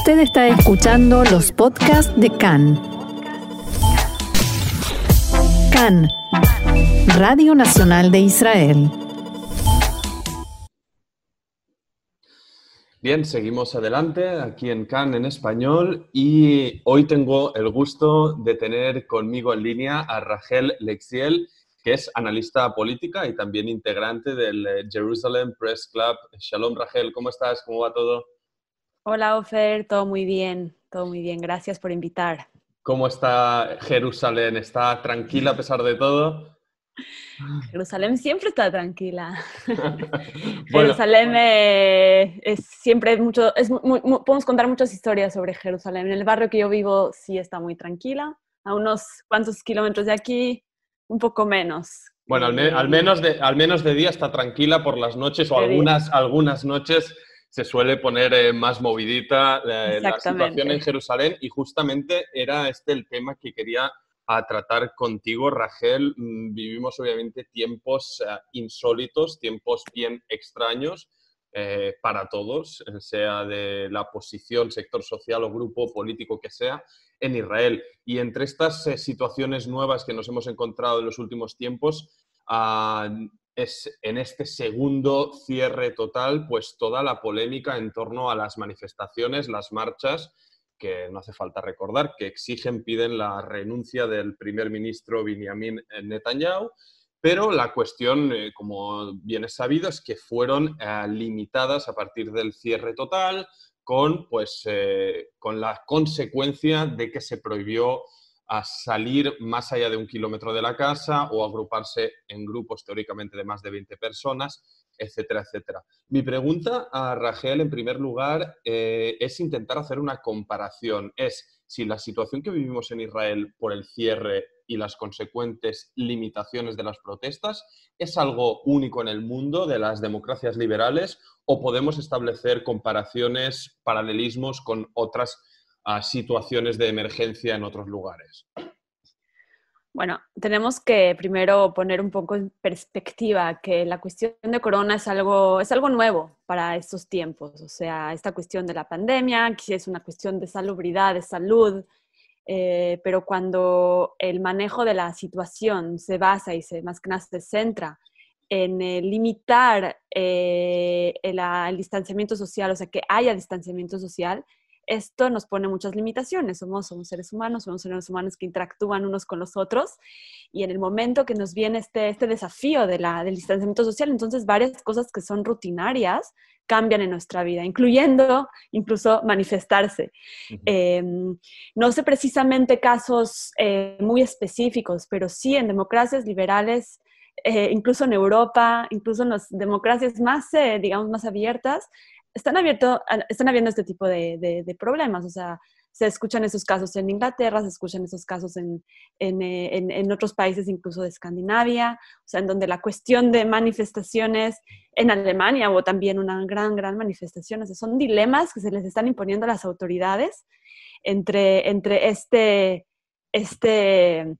Usted está escuchando los podcasts de CAN. CAN, Radio Nacional de Israel. Bien, seguimos adelante aquí en CAN en español y hoy tengo el gusto de tener conmigo en línea a Rachel Lexiel, que es analista política y también integrante del eh, Jerusalem Press Club. Shalom Rachel, ¿cómo estás? ¿Cómo va todo? Hola, Ofer, todo muy bien, todo muy bien. Gracias por invitar. ¿Cómo está Jerusalén? ¿Está tranquila a pesar de todo? Jerusalén siempre está tranquila. Jerusalén eh, es siempre mucho, podemos contar muchas historias sobre Jerusalén. En el barrio que yo vivo sí está muy tranquila, a unos cuantos kilómetros de aquí, un poco menos. Bueno, al, al, menos, de, al menos de día está tranquila por las noches o algunas, algunas noches se suele poner eh, más movidita eh, la situación en Jerusalén y justamente era este el tema que quería a tratar contigo, Rachel. Mm, vivimos obviamente tiempos eh, insólitos, tiempos bien extraños para todos, sea de la posición, sector social o grupo político que sea, en Israel. Y entre estas situaciones nuevas que nos hemos encontrado en los últimos tiempos, ah, es en este segundo cierre total, pues toda la polémica en torno a las manifestaciones, las marchas, que no hace falta recordar, que exigen, piden la renuncia del primer ministro Benjamin Netanyahu, pero la cuestión, eh, como bien es sabido, es que fueron eh, limitadas a partir del cierre total, con, pues, eh, con la consecuencia de que se prohibió a salir más allá de un kilómetro de la casa o agruparse en grupos teóricamente de más de 20 personas, etcétera, etcétera. Mi pregunta a Rachel, en primer lugar, eh, es intentar hacer una comparación. Es si la situación que vivimos en Israel por el cierre y las consecuentes limitaciones de las protestas es algo único en el mundo de las democracias liberales o podemos establecer comparaciones, paralelismos con otras a situaciones de emergencia en otros lugares? Bueno, tenemos que primero poner un poco en perspectiva que la cuestión de corona es algo, es algo nuevo para estos tiempos. O sea, esta cuestión de la pandemia, que es una cuestión de salubridad, de salud, eh, pero cuando el manejo de la situación se basa y se, más que nada se centra en eh, limitar eh, el distanciamiento social, o sea, que haya distanciamiento social, esto nos pone muchas limitaciones. Somos, somos seres humanos, somos seres humanos que interactúan unos con los otros y en el momento que nos viene este, este desafío de la, del distanciamiento social, entonces varias cosas que son rutinarias cambian en nuestra vida, incluyendo incluso manifestarse. Em, no sé precisamente casos eh, muy específicos, pero sí en democracias liberales, eh, incluso en Europa, incluso en las democracias más, eh, digamos, más abiertas, están, abierto, están habiendo este tipo de, de, problemas, o sea, se escuchan esos casos en Inglaterra, se escuchan esos casos en, en, eh, en, en, otros países, incluso de Escandinavia, o sea, en donde la cuestión de manifestaciones en Alemania hubo también una gran, gran manifestación, o sea, son dilemas que se les están imponiendo a las autoridades entre, entre este, este,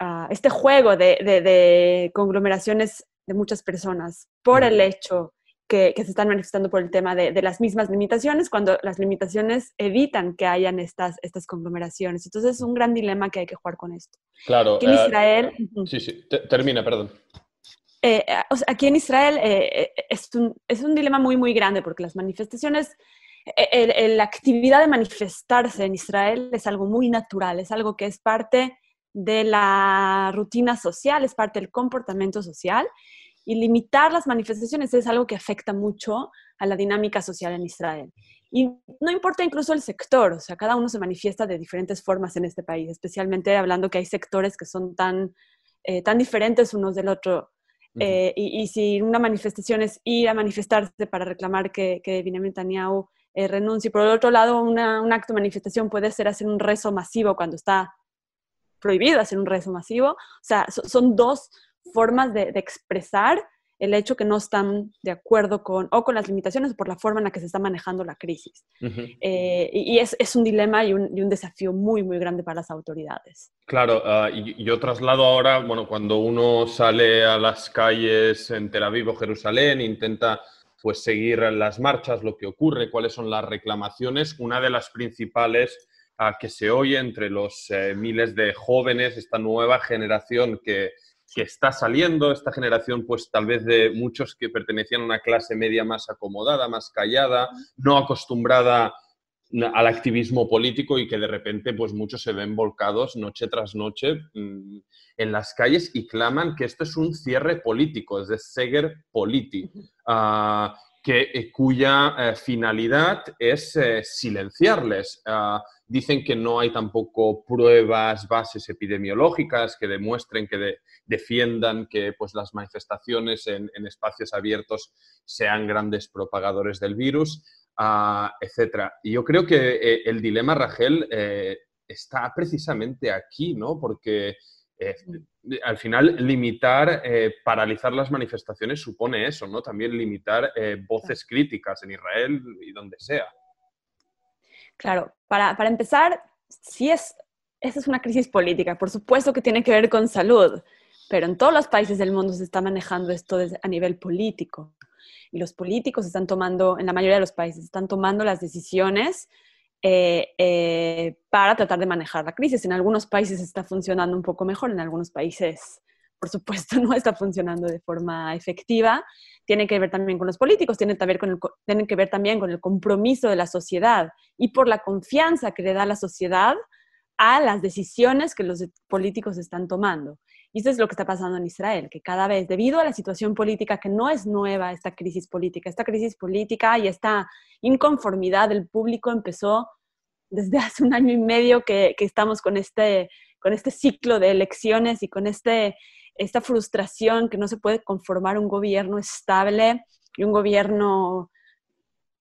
uh, este juego de, de, de, conglomeraciones de muchas personas por el hecho que, se están manifestando por el tema de, las mismas limitaciones, cuando las limitaciones evitan que hayan estas, estas conglomeraciones. Entonces es un gran dilema que hay que jugar con esto. Claro. Aquí en eh, Israel... Sí, sí, termina, perdón. Eh, aquí en Israel eh, es, un, es, un, dilema muy, muy grande porque las manifestaciones, la actividad de manifestarse en Israel es algo muy natural, es algo que es parte de la rutina social, es parte del comportamiento social y limitar las manifestaciones es algo que afecta mucho a la dinámica social en Israel. Y no importa incluso el sector, o sea, cada uno se manifiesta de diferentes formas en este país, especialmente hablando que hay sectores que son tan, eh, tan diferentes unos del otro. Eh, y, si una manifestación es ir a manifestarse para reclamar que, que Benjamin Netanyahu eh, renuncie, por el otro lado, un acto de manifestación puede ser hacer un rezo masivo cuando está prohibido hacer un rezo masivo. O sea, son dos formas de, expresar el hecho que no están de acuerdo con o con las limitaciones o por la forma en la que se está manejando la crisis. Eh, y, es, es, un dilema y un, y un, desafío muy, muy grande para las autoridades. Claro, uh, y yo traslado ahora, bueno, cuando uno sale a las calles en Tel Aviv o Jerusalén, intenta pues seguir las marchas, lo que ocurre, cuáles son las reclamaciones. Una de las principales ah, que se oye entre los eh, miles de jóvenes, esta nueva generación que, que está saliendo, esta generación pues tal vez de muchos que pertenecían a una clase media más acomodada, más callada, no acostumbrada al activismo político y que de repente pues muchos se ven volcados noche tras noche mm, en las calles y claman que esto es un cierre político, es de Seger Politi, ah, que, eh, cuya eh, finalidad es eh, silenciarles. Ah, dicen que no hay tampoco pruebas, bases epidemiológicas que demuestren, que defiendan que pues, las manifestaciones en, espacios abiertos sean grandes propagadores del virus, uh, etc. Y yo creo que eh, el dilema, Rachel, eh, está precisamente aquí, ¿no? Porque eh, al final limitar, paralizar las manifestaciones supone eso, ¿no? También limitar voces críticas en Israel y donde sea. Claro, para, para empezar, sí es, esa es una crisis política, por supuesto que tiene que ver con salud, pero en todos los países del mundo se está manejando esto a nivel político. Y los políticos están tomando, en la mayoría de los países, están tomando las decisiones eh, eh, para tratar de manejar la crisis. En algunos países está funcionando un poco mejor, en algunos países, por supuesto, no está funcionando de forma efectiva. Tiene que ver también con los políticos, tiene que ver con el, que ver también con el compromiso de la sociedad y por la confianza que le da la sociedad a las decisiones que los políticos están tomando. Y eso es lo que está pasando en Israel, que cada vez, debido a la situación política, que no es nueva esta crisis política, esta crisis política y esta inconformidad del público empezó desde hace un año y medio que, que estamos con este, con este ciclo de elecciones y con este, esta frustración que no se puede conformar un gobierno estable y un gobierno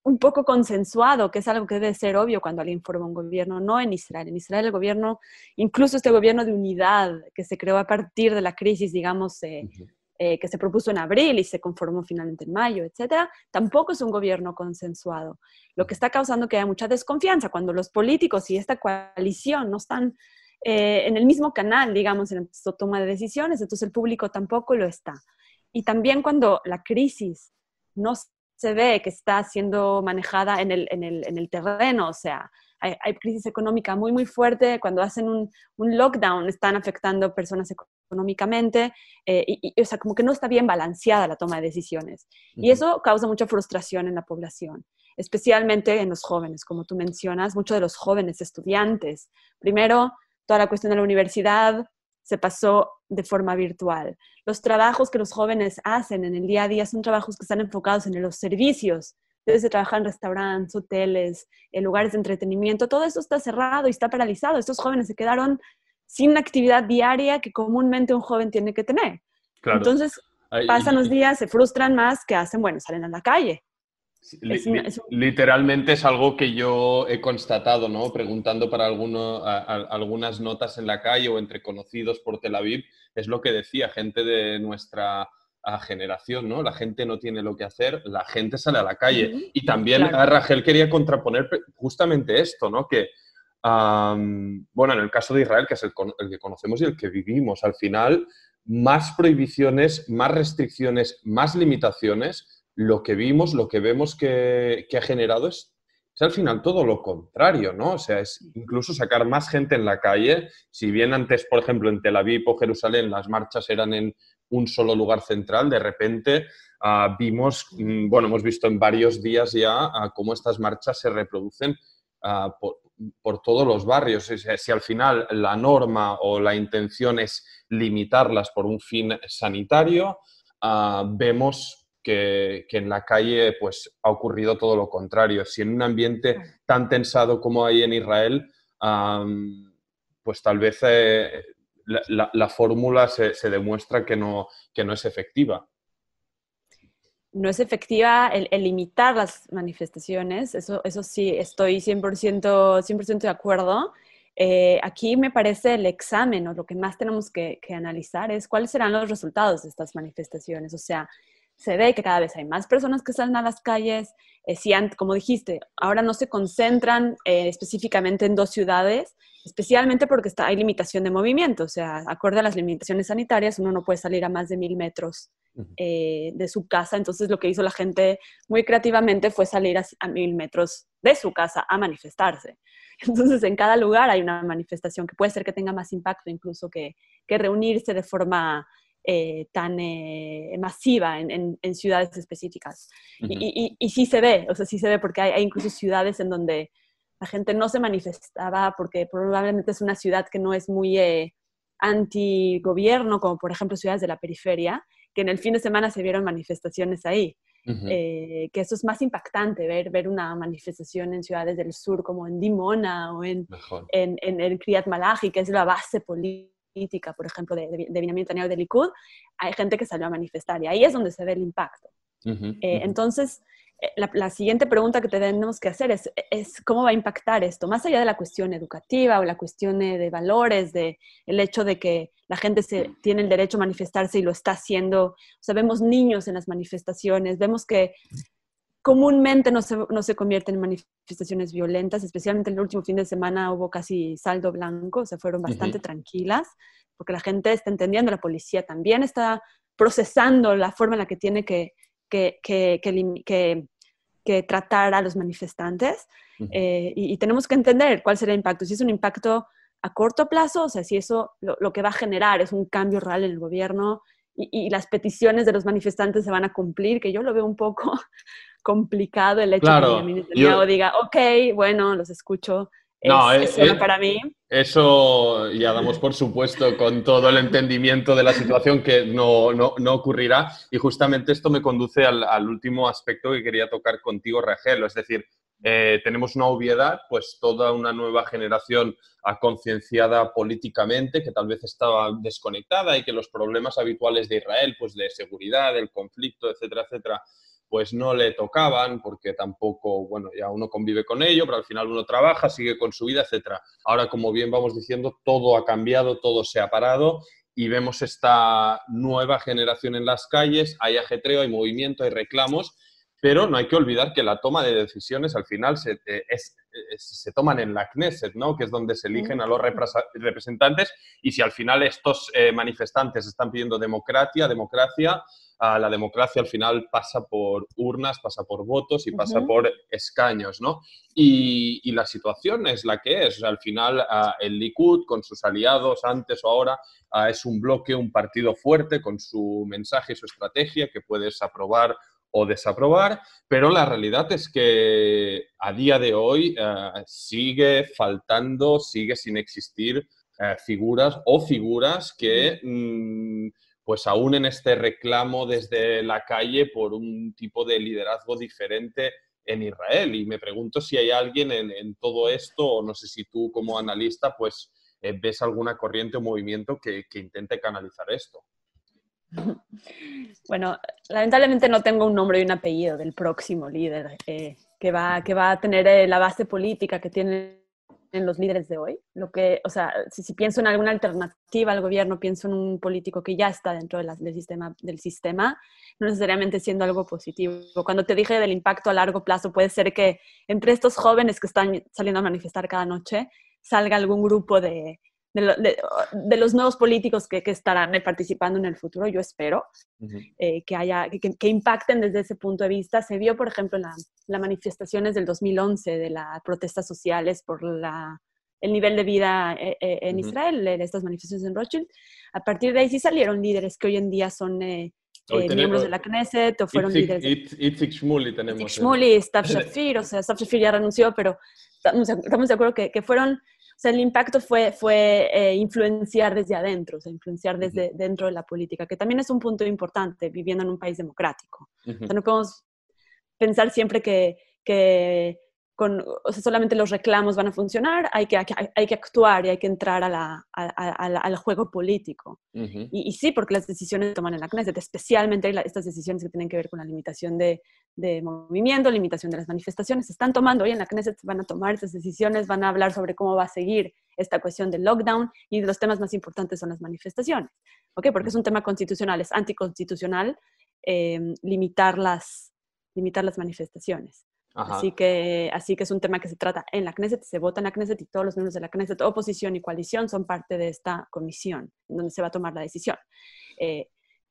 un poco consensuado, que es algo que debe ser obvio cuando alguien forma un gobierno, no en Israel. En Israel el gobierno, incluso este gobierno de unidad que se creó a partir de la crisis, digamos, eh, eh, que se propuso en abril y se conformó finalmente en mayo, etcétera, tampoco es un gobierno consensuado. Lo que está causando que haya mucha desconfianza cuando los políticos y esta coalición no están eh, en el mismo canal, digamos, en la toma de decisiones, entonces el público tampoco lo está. Y también cuando la crisis no se ve que está siendo manejada en el, en el, en el terreno, o sea, hay, hay, crisis económica muy, muy fuerte, cuando hacen un, un lockdown están afectando personas económicamente, eh, y, o sea, como que no está bien balanceada la toma de decisiones. Y eso causa mucha frustración en la población, especialmente en los jóvenes, como tú mencionas, muchos de los jóvenes estudiantes. Primero, toda la cuestión de la universidad, se pasó de forma virtual. Los trabajos que los jóvenes hacen en el día a día son trabajos que están enfocados en los servicios. Desde trabajar en restaurantes, hoteles, en lugares de entretenimiento, todo eso está cerrado y está paralizado. Estos jóvenes se quedaron sin la actividad diaria que comúnmente un joven tiene que tener. Entonces, pasan los días, se frustran más, que hacen? Bueno, salen a la calle Literalmente es algo que yo he constatado, ¿no? Preguntando para algunas notas en la calle o entre conocidos por Tel Aviv, es lo que decía gente de nuestra generación, ¿no? La gente no tiene lo que hacer, la gente sale a la calle. Y también a Rachel quería contraponer justamente esto, ¿no? Que, bueno, en el caso de Israel, que es el, el que conocemos y el que vivimos, al final, más prohibiciones, más restricciones, más limitaciones lo que vimos, lo que vemos que, ha generado es, al final todo lo contrario, ¿no? O sea, es incluso sacar más gente en la calle. Si bien antes, por ejemplo, en Tel Aviv o Jerusalén las marchas eran en un solo lugar central, de repente ah, vimos, mm, bueno, hemos visto en varios días ya ah, cómo estas marchas se reproducen ah, por, todos los barrios. si al final la norma o la intención es limitarlas por un fin sanitario, vemos que, en la calle pues, ha ocurrido todo lo contrario. Si en un ambiente tan tensado como hay en Israel, pues tal vez eh, la, fórmula se, demuestra que no, que no es efectiva. No es efectiva el, limitar las manifestaciones, eso, eso sí, estoy 100%, 100 de acuerdo. Eh, aquí me parece el examen o lo que más tenemos que, que, analizar es cuáles serán los resultados de estas manifestaciones. O sea, se ve que cada vez hay más personas que salen a las calles. Eh, si, como dijiste, ahora no se concentran eh, específicamente en dos ciudades, especialmente porque está, hay limitación de movimiento. O sea, acorde a las limitaciones sanitarias, uno no puede salir a más de mil metros eh, de su casa. Entonces, lo que hizo la gente muy creativamente fue salir a, mil metros de su casa a manifestarse. Entonces, en cada lugar hay una manifestación que puede ser que tenga más impacto incluso que, que reunirse de forma eh, tan eh, masiva en, en, ciudades específicas. y, y, sí se ve, o sea, sí se ve porque hay, incluso ciudades en donde la gente no se manifestaba porque probablemente es una ciudad que no es muy eh, anti-gobierno, como por ejemplo ciudades de la periferia, que en el fin de semana se vieron manifestaciones ahí. que eso es más impactante, ver, ver una manifestación en ciudades del sur como en Dimona o en, en, en, el Kriyat Malachi, que es la base política política, por ejemplo, de, de, de Benjamin de Likud, hay gente que salió a manifestar y ahí es donde se ve el impacto. Eh, entonces, eh, la, siguiente pregunta que tenemos que hacer es, es, cómo va a impactar esto, más allá de la cuestión educativa o la cuestión de valores, de el hecho de que la gente se, tiene el derecho a manifestarse y lo está haciendo. O sea, vemos niños en las manifestaciones, vemos que comúnmente no se, no se convierten en manifestaciones violentas, especialmente el último fin de semana hubo casi saldo blanco, se fueron bastante tranquilas, porque la gente está entendiendo, la policía también está procesando la forma en la que tiene que, que, que, que, tratar a los manifestantes eh, y, tenemos que entender cuál será el impacto, si es un impacto a corto plazo, o sea, si eso lo, lo que va a generar es un cambio real en el gobierno y, y, las peticiones de los manifestantes se van a cumplir, que yo lo veo un poco complicado el hecho de que yo, diga, ok, bueno, los escucho. No, es, para mí. Eso ya damos por supuesto con todo el entendimiento de la situación que no, no, no ocurrirá. Y justamente esto me conduce al, al, último aspecto que quería tocar contigo, Rachel. Es decir, eh, tenemos una obviedad, pues toda una nueva generación concienciada políticamente, que tal vez estaba desconectada y que los problemas habituales de Israel, pues de seguridad, del conflicto, etcétera, etcétera, pues no le tocaban porque tampoco, bueno, ya uno convive con ello, pero al final uno trabaja, sigue con su vida, etcétera. Ahora, como bien vamos diciendo, todo ha cambiado, todo se ha parado y vemos esta nueva generación en las calles, hay ajetreo, hay movimiento, hay reclamos, pero no hay que olvidar que la toma de decisiones al final se, eh, se toman en la Knesset, ¿no? que es donde se eligen a los representantes, y si al final estos eh, manifestantes están pidiendo democracia, democracia, la democracia al final pasa por urnas, pasa por votos y pasa por escaños, ¿no? Y, la situación es la que es. al final el Likud con sus aliados antes o ahora es un bloque, un partido fuerte con su mensaje y su estrategia que puedes aprobar o desaprobar, pero la realidad es que a día de hoy eh, sigue faltando, sigue sin existir eh, figuras o figuras que pues aún en este reclamo desde la calle por un tipo de liderazgo diferente en Israel. Y me pregunto si hay alguien en, todo esto, o no sé si tú como analista, pues eh, ves alguna corriente o movimiento que, intente canalizar esto. Bueno, lamentablemente no tengo un nombre y un apellido del próximo líder eh, que, va, que va a tener eh, la base política que tiene en los líderes de hoy. Lo que, o sea, si, pienso en alguna alternativa al gobierno, pienso en un político que ya está dentro del, sistema, del sistema, no necesariamente siendo algo positivo. Cuando te dije del impacto a largo plazo, puede ser que entre estos jóvenes que están saliendo a manifestar cada noche, salga algún grupo de, de, los nuevos políticos que, que, estarán participando en el futuro, yo espero eh, que, haya, que, impacten desde ese punto de vista. Se vio, por ejemplo, en las manifestaciones del 2011 de las protestas sociales por la, el nivel de vida eh, eh, en Israel, en estas manifestaciones en Rothschild. A partir de ahí sí salieron líderes que hoy en día son... miembros de la Knesset o fueron líderes. Itzik Shmuli tenemos. Itzik Shmuli, Stav Shafir, o sea, Stav Shafir ya renunció, pero estamos de acuerdo que, que fueron o sea, el impacto fue, fue eh, influenciar desde adentro, o sea, influenciar desde dentro de la política, que también es un punto importante viviendo en un país democrático. O sea, no podemos pensar siempre que, que con, o sea, solamente los reclamos van a funcionar, hay que, hay, que actuar y hay que entrar a la, al juego político. y, sí, porque las decisiones se toman en la Knesset, especialmente estas decisiones que tienen que ver con la limitación de, de, movimiento, limitación de las manifestaciones, se están tomando hoy en la Knesset, van a tomar estas decisiones, van a hablar sobre cómo va a seguir esta cuestión del lockdown y los temas más importantes son las manifestaciones, ¿ok? Porque es un tema constitucional, es anticonstitucional limitar, las, limitar las manifestaciones. Así que, así que es un tema que se trata en la Knesset, se vota en la Knesset y todos los miembros de la Knesset, oposición y coalición, son parte de esta comisión en donde se va a tomar la decisión. Eh,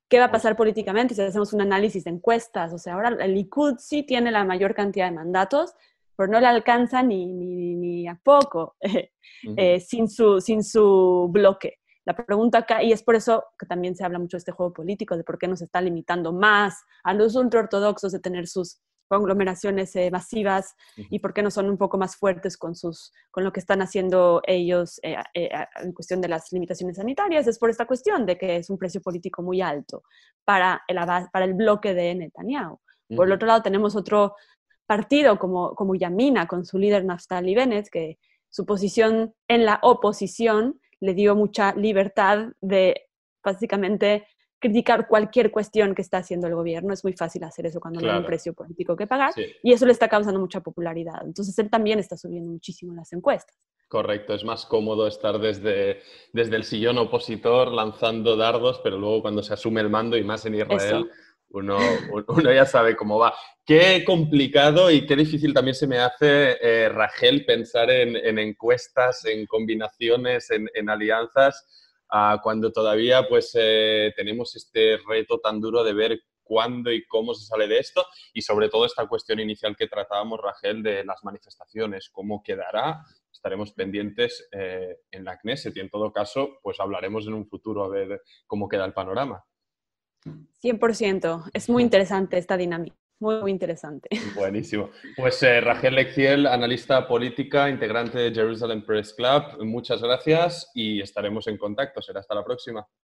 ¿Qué va a pasar políticamente si hacemos un análisis de encuestas? O sea, ahora el Likud sí tiene la mayor cantidad de mandatos, pero no le alcanza ni, ni, ni a poco eh, sin, su, sin su bloque. La pregunta acá, y es por eso que también se habla mucho de este juego político, de por qué nos está limitando más a los ultraortodoxos de tener sus conglomeraciones eh, masivas y por qué no son un poco más fuertes con, sus, con lo que están haciendo ellos eh, eh, en cuestión de las limitaciones sanitarias, es por esta cuestión de que es un precio político muy alto para el, para el bloque de Netanyahu. Por el otro lado, tenemos otro partido como, como Yamina, con su líder Naftali Bennett, que su posición en la oposición le dio mucha libertad de básicamente criticar cualquier cuestión que está haciendo el gobierno. Es muy fácil hacer eso cuando no hay un precio político que pagar y eso le está causando mucha popularidad. Entonces él también está subiendo muchísimo las encuestas. Correcto, es más cómodo estar desde, desde el sillón opositor lanzando dardos, pero luego cuando se asume el mando y más en Israel, uno, uno, ya sabe cómo va. Qué complicado y qué difícil también se me hace, eh, Rachel, pensar en, en, encuestas, en combinaciones, en, en alianzas cuando todavía pues eh, tenemos este reto tan duro de ver cuándo y cómo se sale de esto y sobre todo esta cuestión inicial que tratábamos, Rachel, de las manifestaciones, cómo quedará. Estaremos pendientes eh, en la Knesset y en todo caso, pues hablaremos en un futuro a ver cómo queda el panorama. 100%. Es muy interesante esta dinámica. Muy, interesante. Buenísimo. Pues eh, Rachel analista política, integrante de Jerusalem Press Club, muchas gracias y estaremos en contacto. Será hasta la próxima.